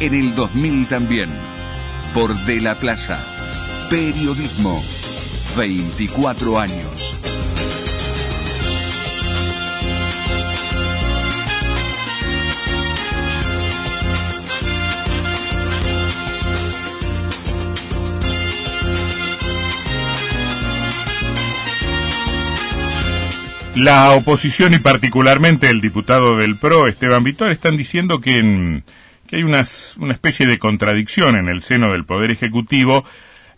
en el 2000 también. Por De la Plaza. Periodismo. 24 años. La oposición y particularmente el diputado del PRO, Esteban Vitor, están diciendo que, hay una especie de contradicción en el seno del Poder Ejecutivo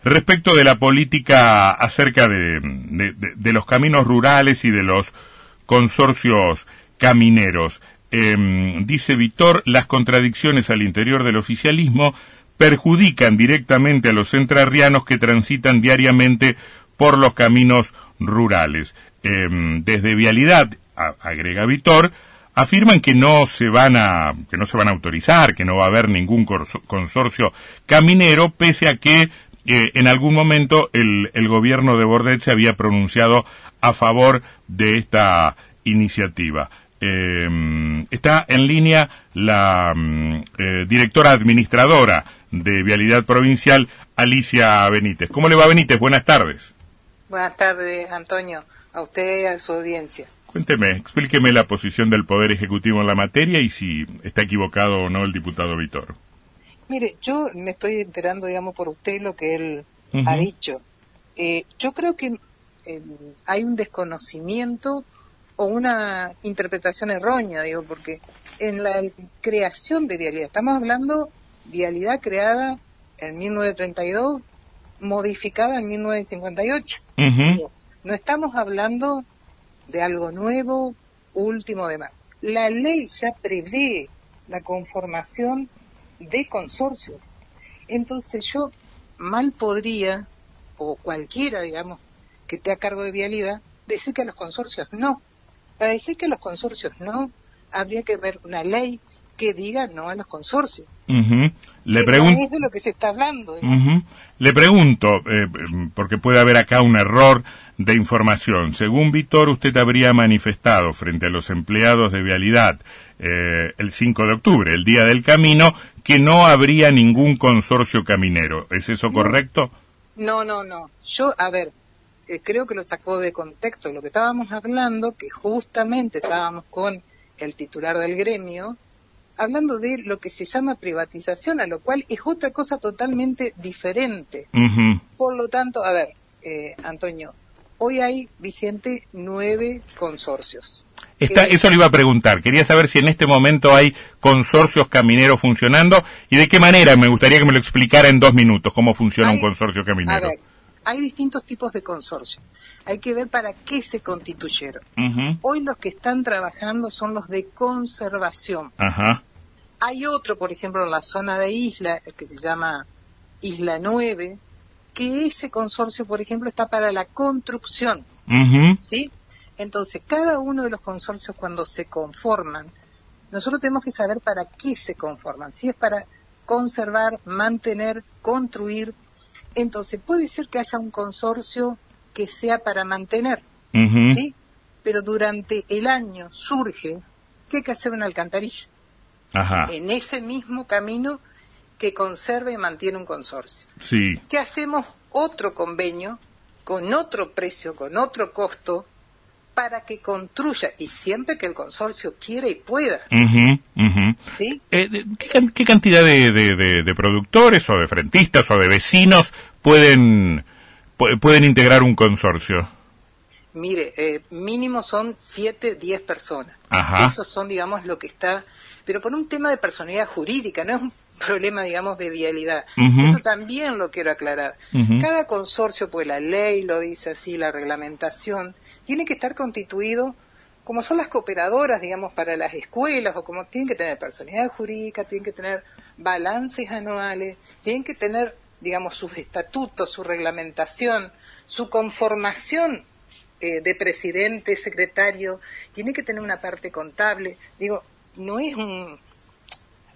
respecto de la política acerca de, los caminos rurales y de los consorcios camineros. Em, dice Vitor, las contradicciones al interior del oficialismo perjudican directamente a los entrerrianos que transitan diariamente por los caminos rurales. Em, desde Vialidad, agrega Vitor, afirman que no se van a que no se van a autorizar, que no va a haber ningún consorcio caminero, pese a que eh, en algún momento el, el gobierno de Bordet se había pronunciado a favor de esta iniciativa. Em, está en línea la mm, eh, directora administradora de Vialidad Provincial, Alicia Benítez. ¿Cómo le va Benítez? Buenas tardes. Buenas tardes, Antonio a usted y a su audiencia. Cuénteme, explíqueme la posición del Poder Ejecutivo en la materia y si está equivocado o no el diputado Vitor. Mire, yo me estoy enterando, digamos, por usted lo que él ha dicho. Eh, yo creo que eh, hay un desconocimiento o una interpretación errónea, digo, porque en la creación de vialidad, estamos hablando vialidad creada en 1932, modificada en 1958. No estamos hablando de algo nuevo, último de más. La ley ya prevé la conformación de consorcios. Entonces yo mal podría, o cualquiera, digamos, que esté a cargo de vialidad, decir que a los consorcios no. Para decir que los consorcios no, habría que ver una ley que diga no a los consorcios. Le pregunto. de lo que se está hablando. Le pregunto, eh, porque puede haber acá un error de información. Según Víctor, usted habría manifestado frente a los empleados de Vialidad eh, el 5 de octubre, el Día del Camino, que no habría ningún consorcio caminero. ¿Es eso correcto? No, no, no. Yo, a ver, eh, creo que lo sacó de contexto lo que estábamos hablando, que justamente estábamos con el titular del gremio, hablando de lo que se llama privatización, a lo cual es otra cosa totalmente diferente. Por lo tanto, a ver, eh, Antonio, hoy hay vigente nueve consorcios. Está, eso le iba a preguntar. Quería saber si en este momento hay consorcios camineros funcionando y de qué manera. Me gustaría que me lo explicara en dos minutos cómo funciona un consorcio caminero. A ver, hay distintos tipos de consorcios. Hay que ver para qué se constituyeron. Hoy los que están trabajando son los de conservación. Hay otro, por ejemplo, en la zona de isla, que se llama Isla 9, que ese consorcio, por ejemplo, está para la construcción. ¿Sí? Entonces, cada uno de los consorcios cuando se conforman, nosotros tenemos que saber para qué se conforman. Si es para conservar, mantener, construir. Entonces, puede ser que haya un consorcio que sea para mantener, ¿sí? Pero durante el año surge que hay que hacer una alcantarilla. En ese mismo camino que conserve y mantiene un consorcio. Sí. Que hacemos otro convenio con otro precio, con otro costo, para que construya, y siempre que el consorcio quiera y pueda. ¿Sí? Eh, ¿qué, cantidad de, de, productores o de frentistas o de vecinos pueden, pueden integrar un consorcio? Mire, eh, mínimo son 7, 10 personas. Ajá. Esos son, digamos, lo que está... Pero por un tema de personalidad jurídica, no es un problema, digamos, de vialidad. Esto también lo quiero aclarar. Cada consorcio, pues la ley lo dice así, la reglamentación, tiene que estar constituido como son las cooperadoras, digamos, para las escuelas, o como tienen que tener personalidad jurídica, tienen que tener balances anuales, tienen que tener, digamos, sus estatutos, su reglamentación, su conformación eh, de presidente, secretario, tiene que tener una parte contable. Digo, no es un,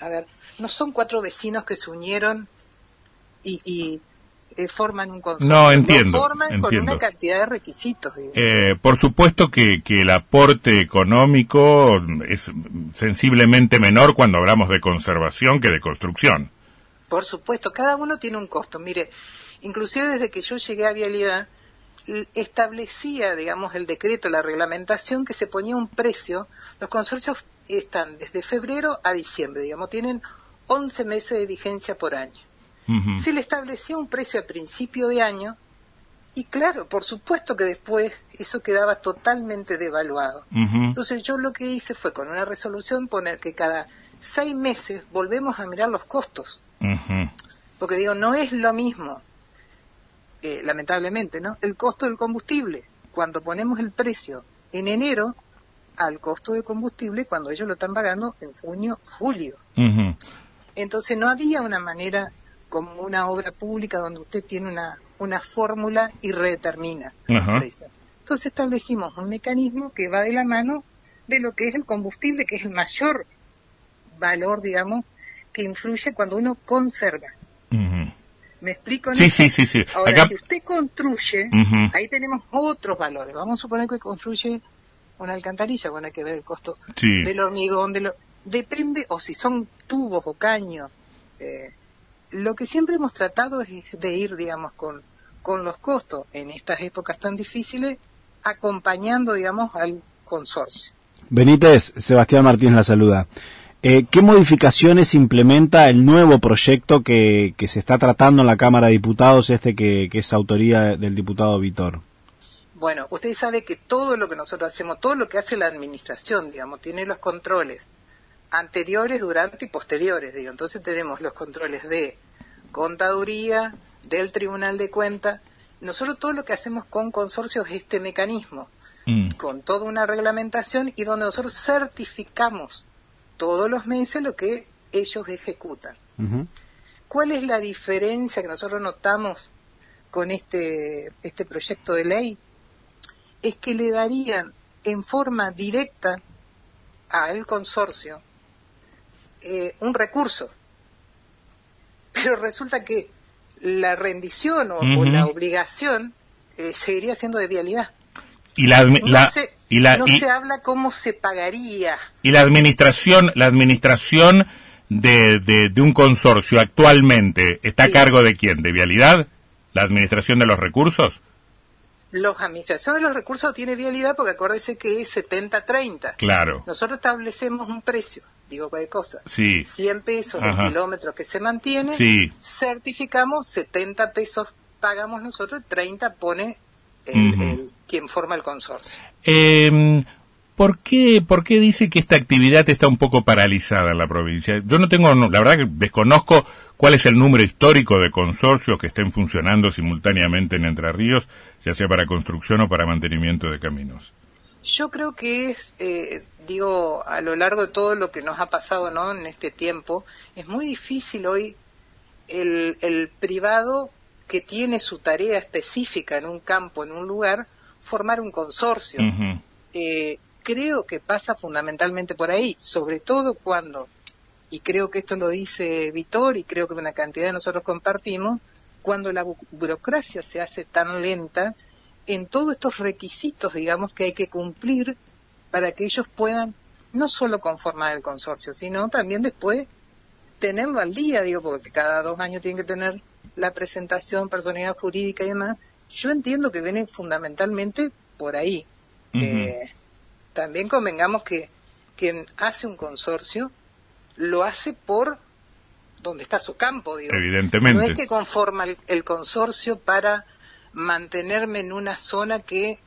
a ver, no son cuatro vecinos que se unieron y, eh, forman un consorcio. No, entiendo. Lo forman con una cantidad de requisitos. Eh, por supuesto que, que el aporte económico es sensiblemente menor cuando hablamos de conservación que de construcción. Por supuesto, cada uno tiene un costo. Mire, inclusive desde que yo llegué a Vialidad, establecía, digamos, el decreto, la reglamentación, que se ponía un precio. Los consorcios están desde febrero a diciembre, digamos, tienen 11 meses de vigencia por año. Se le establecía un precio a principio de año y claro, por supuesto que después eso quedaba totalmente devaluado. Entonces yo lo que hice fue con una resolución poner que cada seis meses volvemos a mirar los costos. Porque digo, no es lo mismo, eh, lamentablemente, ¿no? El costo del combustible. Cuando ponemos el precio en enero al costo de combustible cuando ellos lo están pagando en junio, julio. Entonces no había una manera como una obra pública donde usted tiene una, una fórmula y redetermina Entonces establecimos un mecanismo que va de la mano de lo que es el combustible, que es el mayor valor, digamos, que influye cuando uno conserva. ¿Me explico? Sí, sí, sí, sí, Ahora, si usted construye, ahí tenemos otros valores. Vamos a suponer que construye una alcantarilla, bueno, hay que ver el costo del hormigón, de lo... depende, o si son tubos o caños. Eh, lo que siempre hemos tratado es de ir, digamos, con, con los costos en estas épocas tan difíciles, acompañando, digamos, al consorcio. Benítez, Sebastián Martínez la saluda. Eh, ¿Qué modificaciones implementa el nuevo proyecto que, que, se está tratando en la Cámara de Diputados, este que, que es autoría del diputado Vitor? Bueno, usted sabe que todo lo que nosotros hacemos, todo lo que hace la administración, digamos, tiene los controles anteriores, durante y posteriores, digo. Entonces tenemos los controles de contaduría, del Tribunal de Cuentas. Nosotros todo lo que hacemos con consorcios es este mecanismo, mm. con toda una reglamentación y donde nosotros certificamos todos los meses lo que ellos ejecutan. ¿Cuál es la diferencia que nosotros notamos con este, este proyecto de ley? Es que le darían en forma directa al consorcio eh, un recurso. Pero resulta que la rendición o, la obligación eh, seguiría siendo de vialidad. Y la, no, se, y la, no se habla cómo se pagaría. Y la administración, la administración de, de, un consorcio actualmente está a cargo de quién? ¿De vialidad? ¿La administración de los recursos? Los administración de los recursos tiene vialidad porque acuérdese que es 70-30. Claro. Nosotros establecemos un precio digo cualquier cosa, sí. 100 pesos el kilómetro que se mantiene, sí. certificamos, 70 pesos pagamos nosotros, 30 pone el, quien forma el consorcio. Eh, ¿Por qué, ¿Por qué dice que esta actividad está un poco paralizada en la provincia? Yo no tengo, la verdad que desconozco cuál es el número histórico de consorcios que estén funcionando simultáneamente en Entre Ríos, ya sea para construcción o para mantenimiento de caminos. Yo creo que es, eh, digo, a lo largo de todo lo que nos ha pasado ¿no? en este tiempo, es muy difícil hoy el, el privado que tiene su tarea específica en un campo, en un lugar, formar un consorcio. eh, creo que pasa fundamentalmente por ahí, sobre todo cuando, y creo que esto lo dice Vitor y creo que una cantidad de nosotros compartimos, cuando la burocracia se hace tan lenta en todos estos requisitos, digamos, que hay que cumplir para que ellos puedan no solo conformar el consorcio, sino también después tenerlo al día, digo, porque cada dos años tienen que tener la presentación, personalidad jurídica y demás. Yo entiendo que viene fundamentalmente por ahí. Eh, también convengamos que quien hace un consorcio lo hace por donde está su campo, digo. Evidentemente. No es que conforma el consorcio para mantenerme en una zona que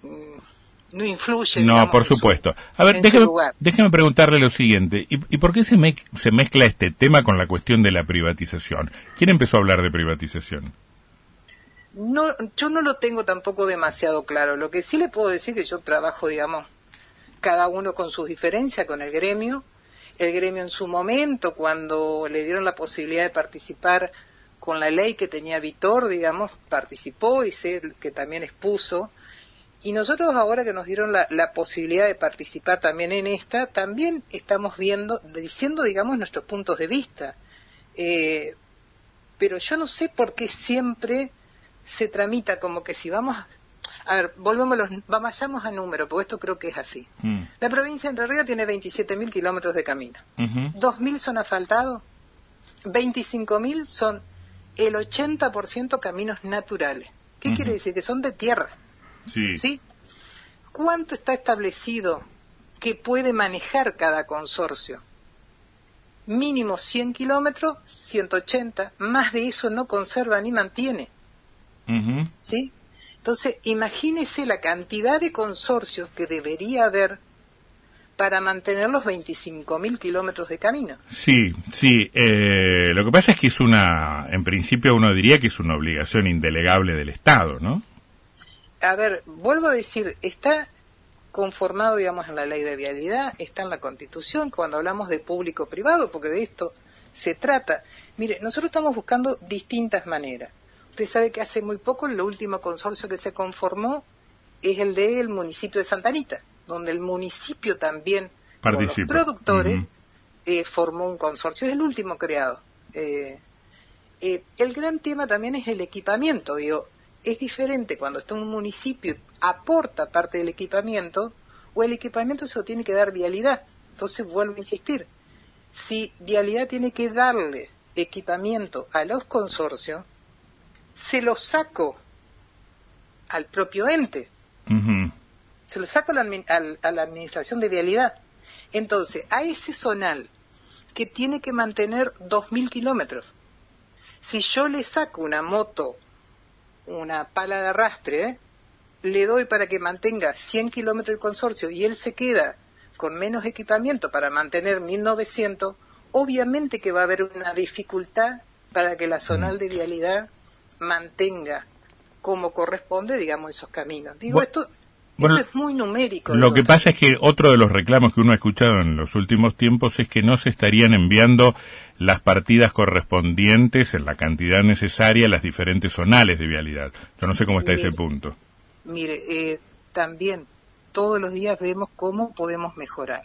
mm, no influye. No, por supuesto. a ver, déjeme, preguntarle lo siguiente. ¿Y, por qué se, se mezcla este tema con la cuestión de la privatización? ¿Quién empezó a hablar de privatización? No, yo no lo tengo tampoco demasiado claro. Lo que sí le puedo decir que yo trabajo, digamos, cada uno con sus diferencias, con el gremio. El gremio en su momento, cuando le dieron la posibilidad de participar con la ley que tenía Vitor, digamos, participó y sé que también expuso. Y nosotros ahora que nos dieron la, posibilidad de participar también en esta, también estamos viendo, diciendo, digamos, nuestros puntos de vista. Eh, pero yo no sé por qué siempre se tramita como que si vamos a ver, volvemos los, vayamos a número, porque esto creo que es así. Mm. La provincia de Entre Ríos tiene 27.000 kilómetros de camino. 2.000 son asfaltados, 25.000 son el 80% caminos naturales. ¿Qué quiere decir? Que son de tierra. Sí. ¿Sí? ¿Cuánto está establecido que puede manejar cada consorcio? Mínimo 100 kilómetros, 180, más de eso no conserva ni mantiene. ¿Sí? Entonces, imagínese la cantidad de consorcios que debería haber para mantener los 25.000 kilómetros de camino. Sí, sí. Eh, lo que pasa es que es una, en principio uno diría que es una obligación indelegable del Estado, ¿no? A ver, vuelvo a decir, está conformado, digamos, en la ley de vialidad, está en la Constitución, cuando hablamos de público-privado, porque de esto se trata. Mire, nosotros estamos buscando distintas maneras. Usted sabe que hace muy poco el último consorcio que se conformó es el del municipio de Santa Anita donde el municipio también, con los productores, eh, formó un consorcio. Es el último creado. Eh, eh, el gran tema también es el equipamiento. Digo, es diferente cuando está un municipio aporta parte del equipamiento o el equipamiento se lo tiene que dar vialidad. Entonces vuelvo a insistir, si vialidad tiene que darle equipamiento a los consorcios, se lo saco al propio ente. Se lo saco a la, administración de vialidad. Entonces, a ese zonal que tiene que mantener 2.000 kilómetros, si yo le saco una moto, una pala de arrastre, le doy para que mantenga 100 kilómetros el consorcio y él se queda con menos equipamiento para mantener 1.900, obviamente que va a haber una dificultad para que la zonal de vialidad mantenga como corresponde, digamos, esos caminos. Digo, esto bueno, es muy numérico. Lo que pasa es que otro de los reclamos que uno ha escuchado en los últimos tiempos es que no se estarían enviando las partidas correspondientes en la cantidad necesaria a las diferentes zonales de vialidad. Yo no sé cómo está ese punto. Mire, eh, también todos los días vemos cómo podemos mejorar.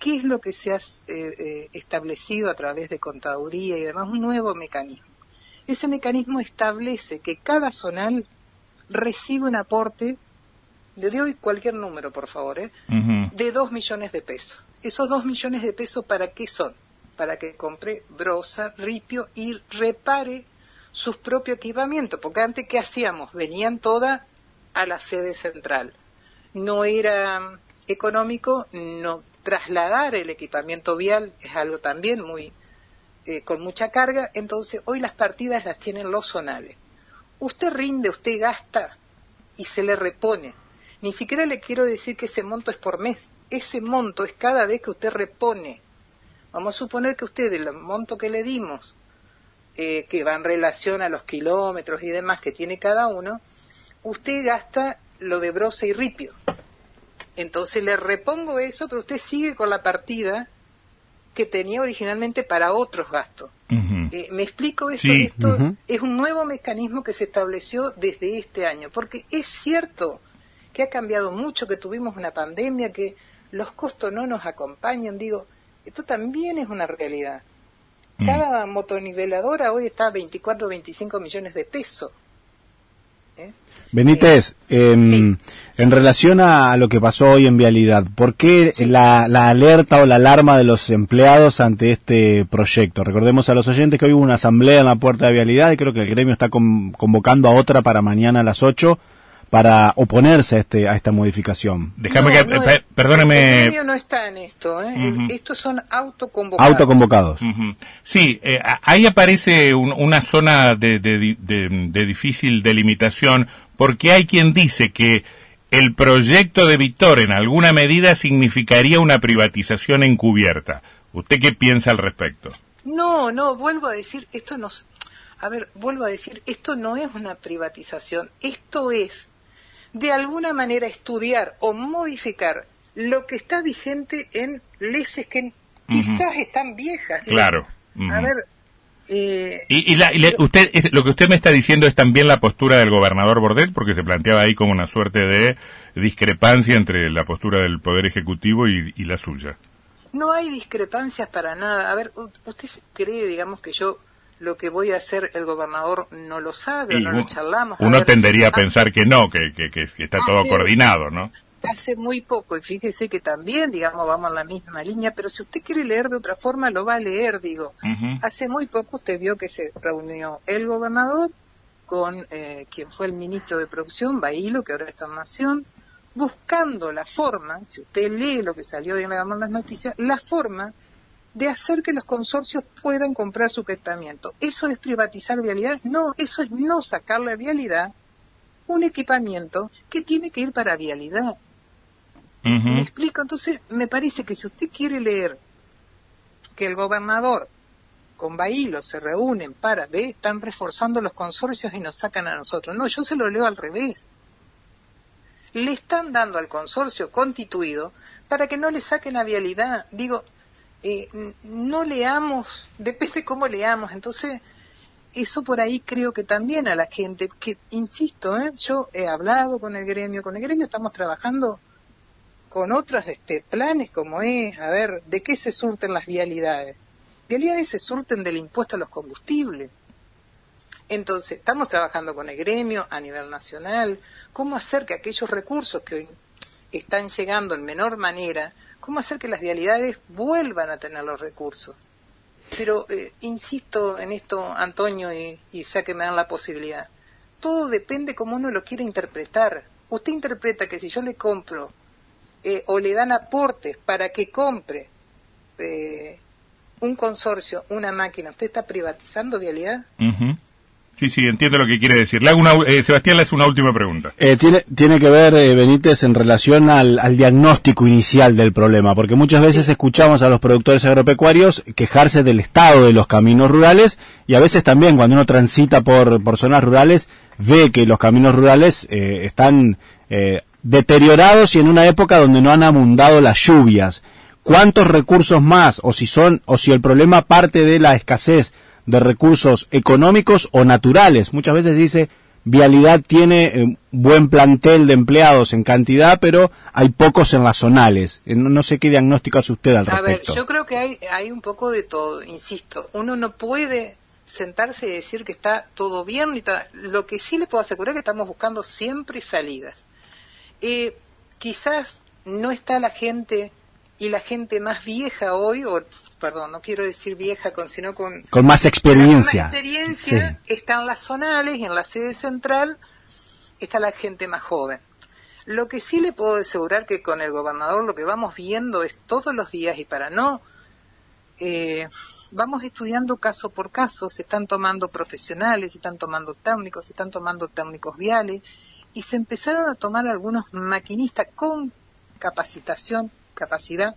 ¿Qué es lo que se ha eh, eh, establecido a través de contaduría y demás? Un nuevo mecanismo. Ese mecanismo establece que cada zonal recibe un aporte de hoy cualquier número, por favor, ¿eh? de dos millones de pesos. ¿Esos dos millones de pesos para qué son? Para que compre brosa, ripio y repare sus propios equipamientos, porque antes ¿qué hacíamos? Venían todas a la sede central. No era mm, económico no trasladar el equipamiento vial, es algo también muy eh, con mucha carga, entonces hoy las partidas las tienen los zonales. Usted rinde, usted gasta y se le repone ni siquiera le quiero decir que ese monto es por mes. Ese monto es cada vez que usted repone. Vamos a suponer que usted, el monto que le dimos, eh, que va en relación a los kilómetros y demás que tiene cada uno, usted gasta lo de brosa y ripio. Entonces le repongo eso, pero usted sigue con la partida que tenía originalmente para otros gastos. Eh, ¿Me explico esto? Esto es un nuevo mecanismo que se estableció desde este año, porque es cierto que ha cambiado mucho, que tuvimos una pandemia, que los costos no nos acompañan. Digo, esto también es una realidad. Mm. Cada motoniveladora hoy está a 24 o 25 millones de pesos. ¿Eh? Benítez, en, relación a, lo que pasó hoy en Vialidad, ¿por qué la, la, alerta o la alarma de los empleados ante este proyecto? Recordemos a los oyentes que hoy hubo una asamblea en la puerta de Vialidad y creo que el gremio está convocando a otra para mañana a las 8 para oponerse a, este, a esta modificación. Déjame que, no, perdóneme. El no está en esto, ¿eh? estos son autoconvocados. Autoconvocados. Sí, eh, ahí aparece una zona de, de, de, difícil delimitación, porque hay quien dice que el proyecto de Víctor en alguna medida significaría una privatización encubierta. ¿Usted qué piensa al respecto? No, no, vuelvo a decir, esto no. A ver, vuelvo a decir, esto no es una privatización, esto es de alguna manera estudiar o modificar lo que está vigente en leyes que quizás están viejas. Claro. A ver. Eh, y, usted, lo que usted me está diciendo es también la postura del gobernador Bordel, porque se planteaba ahí como una suerte de discrepancia entre la postura del Poder Ejecutivo y, y la suya. No hay discrepancias para nada. A ver, ¿usted cree, digamos, que yo lo que voy a hacer el gobernador no lo sabe, no lo charlamos. Uno tendería a pensar que no, que, que, está todo coordinado, ¿no? Hace muy poco, y fíjese que también, digamos, vamos en la misma línea, pero si usted quiere leer de otra forma, lo va a leer, digo. Hace muy poco usted vio que se reunió el gobernador con eh, quien fue el ministro de Producción, Bailo, que ahora está en Nación, buscando la forma, si usted lee lo que salió de las noticias, la forma de hacer que los consorcios puedan comprar su equipamiento. ¿Eso es privatizar vialidad? No, eso es no sacarle a vialidad un equipamiento que tiene que ir para vialidad. ¿Me explico? Entonces, me parece que si usted quiere leer que el gobernador con Bailo se reúnen para, ve, están reforzando los consorcios y nos sacan a nosotros. No, yo se lo leo al revés. Le están dando al consorcio constituido para que no le saquen a vialidad. Digo, eh, no leamos, depende cómo leamos, entonces eso por ahí creo que también a la gente, que insisto, ¿eh? yo he hablado con el gremio, con el gremio estamos trabajando con otros este, planes como es, a ver, ¿de qué se surten las vialidades? Vialidades se surten del impuesto a los combustibles. Entonces, estamos trabajando con el gremio a nivel nacional, cómo hacer que aquellos recursos que están llegando en menor manera cómo hacer que las vialidades vuelvan a tener los recursos. Pero eh, insisto en esto, Antonio, y, y que me dan la posibilidad. Todo depende cómo uno lo quiere interpretar. Usted interpreta que si yo le compro eh, o le dan aportes para que compre eh, un consorcio, una máquina, ¿usted está privatizando vialidad? Sí, sí, entiendo lo que quiere decir. Le eh, Sebastián, le hace una última pregunta. Eh, tiene, tiene que ver, eh, Benítez, en relación al, diagnóstico inicial del problema, porque muchas veces escuchamos a los productores agropecuarios quejarse del estado de los caminos rurales y a veces también cuando uno transita por, por zonas rurales ve que los caminos rurales están deteriorados y en una época donde no han abundado las lluvias. ¿Cuántos recursos más, o si son, o si el problema parte de la escasez de recursos económicos o naturales. Muchas veces dice, Vialidad tiene eh, buen plantel de empleados en cantidad, pero hay pocos en las zonales. Eh, no, sé qué diagnóstico hace usted al respecto. A ver, yo creo que hay, hay un poco de todo, insisto. Uno no puede sentarse y decir que está todo bien. Lo que sí le puedo asegurar es que estamos buscando siempre salidas. Eh, quizás no está la gente y la gente más vieja hoy, o perdón, no quiero decir vieja, con, sino con... Con más experiencia. Con experiencia están las zonales y en la sede central está la gente más joven. Lo que sí le puedo asegurar que con el gobernador lo que vamos viendo es todos los días y para no... Eh, vamos estudiando caso por caso, se están tomando profesionales, se están tomando técnicos, se están tomando técnicos viales y se empezaron a tomar algunos maquinistas con capacitación, capacidad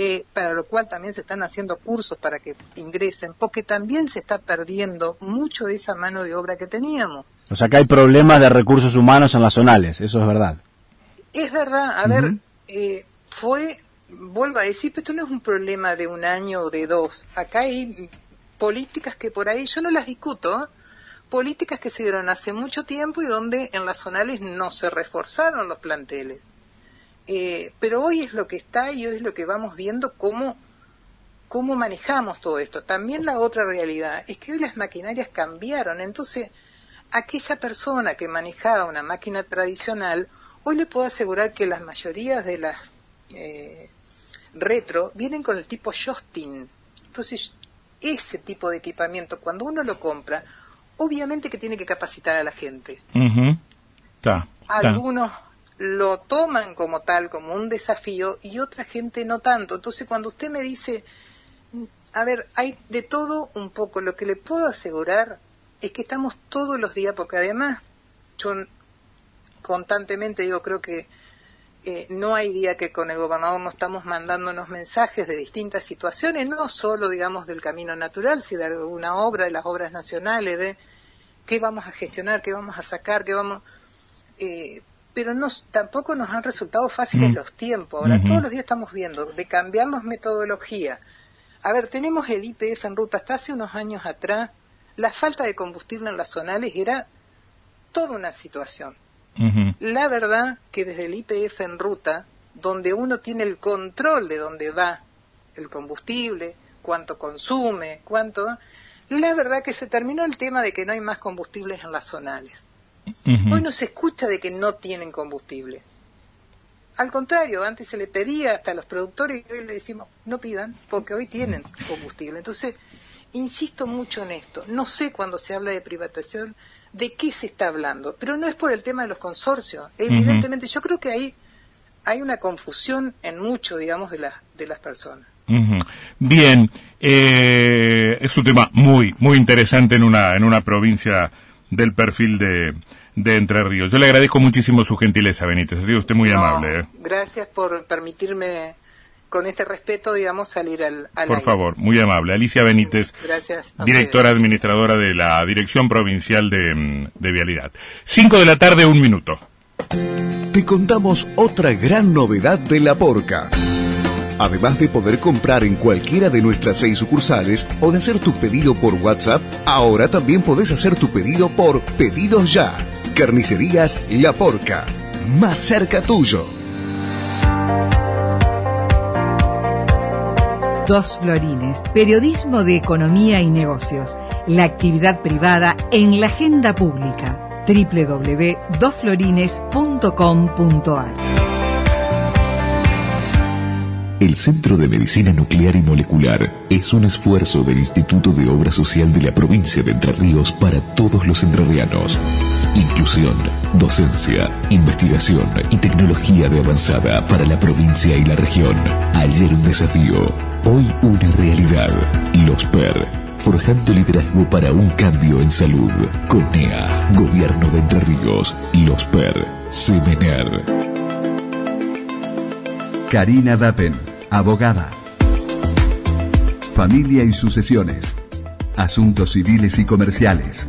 eh, para lo cual también se están haciendo cursos para que ingresen, porque también se está perdiendo mucho de esa mano de obra que teníamos. O sea que hay problemas de recursos humanos en las zonales, eso es verdad. Es verdad, a ver, eh, fue, vuelvo a decir, pero esto no es un problema de un año o de dos. Acá hay políticas que por ahí, yo no las discuto, ¿eh? Políticas que se dieron hace mucho tiempo y donde en las zonales no se reforzaron los planteles. Eh, pero hoy es lo que está y hoy es lo que vamos viendo cómo, cómo manejamos todo esto. También la otra realidad es que hoy las maquinarias cambiaron, entonces aquella persona que manejaba una máquina tradicional, hoy le puedo asegurar que las mayorías de las eh, retro vienen con el tipo Justin. Entonces, ese tipo de equipamiento, cuando uno lo compra, obviamente que tiene que capacitar a la gente. Algunos lo toman como tal, como un desafío, y otra gente no tanto. Entonces, cuando usted me dice, a ver, hay de todo un poco, lo que le puedo asegurar es que estamos todos los días, porque además, yo constantemente digo, creo que eh, no hay día que con el gobernador no estamos mandándonos mensajes de distintas situaciones, no solo, digamos, del camino natural, sino de alguna obra, de las obras nacionales, de qué vamos a gestionar, qué vamos a sacar, qué vamos... Eh, pero tampoco nos han resultado fáciles mm. los tiempos. Ahora, todos los días estamos viendo de cambiarnos metodología. A ver, tenemos el IPF en ruta. Hasta hace unos años atrás, la falta de combustible en las zonales era toda una situación. La verdad que desde el IPF en ruta, donde uno tiene el control de dónde va el combustible, cuánto consume, cuánto, la verdad que se terminó el tema de que no hay más combustibles en las zonales. Hoy no se escucha de que no tienen combustible. Al contrario, antes se le pedía hasta a los productores y hoy le decimos, no pidan, porque hoy tienen combustible. Entonces, insisto mucho en esto. No sé cuando se habla de privatización de qué se está hablando, pero no es por el tema de los consorcios. Evidentemente, yo creo que ahí hay una confusión en mucho, digamos, de, las de las personas. Bien, eh, es un tema muy, muy interesante en una, en una provincia del perfil de, de Entre Ríos. Yo le agradezco muchísimo su gentileza, Benítez. Ha sido usted muy amable. ¿eh? Gracias por permitirme, con este respeto, digamos, salir al, al Por favor, muy amable. Alicia Benítez, directora administradora de la Dirección Provincial de, mm, de Vialidad. Cinco de la tarde, un minuto. Te contamos otra gran novedad de La Porca. Además de poder comprar en cualquiera de nuestras seis sucursales o de hacer tu pedido por WhatsApp, ahora también podés hacer tu pedido por Pedidos Ya. Carnicerías La Porca. Más cerca tuyo. Dos Florines. Periodismo de economía y negocios. La actividad privada en la agenda pública. www.dosflorines.com.ar el Centro de Medicina Nuclear y Molecular es un esfuerzo del Instituto de Obra Social de la provincia de Entre Ríos para todos los entrerrianos. Inclusión, docencia, investigación y tecnología de avanzada para la provincia y la región. Ayer un desafío, hoy una realidad. Los PER, forjando liderazgo para un cambio en salud. CONEA, Gobierno de Entre Ríos. Los PER, Semener. Karina Dapen, abogada. Familia y sucesiones. Asuntos civiles y comerciales.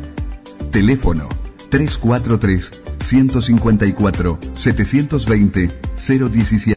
Teléfono 343 154 720 017.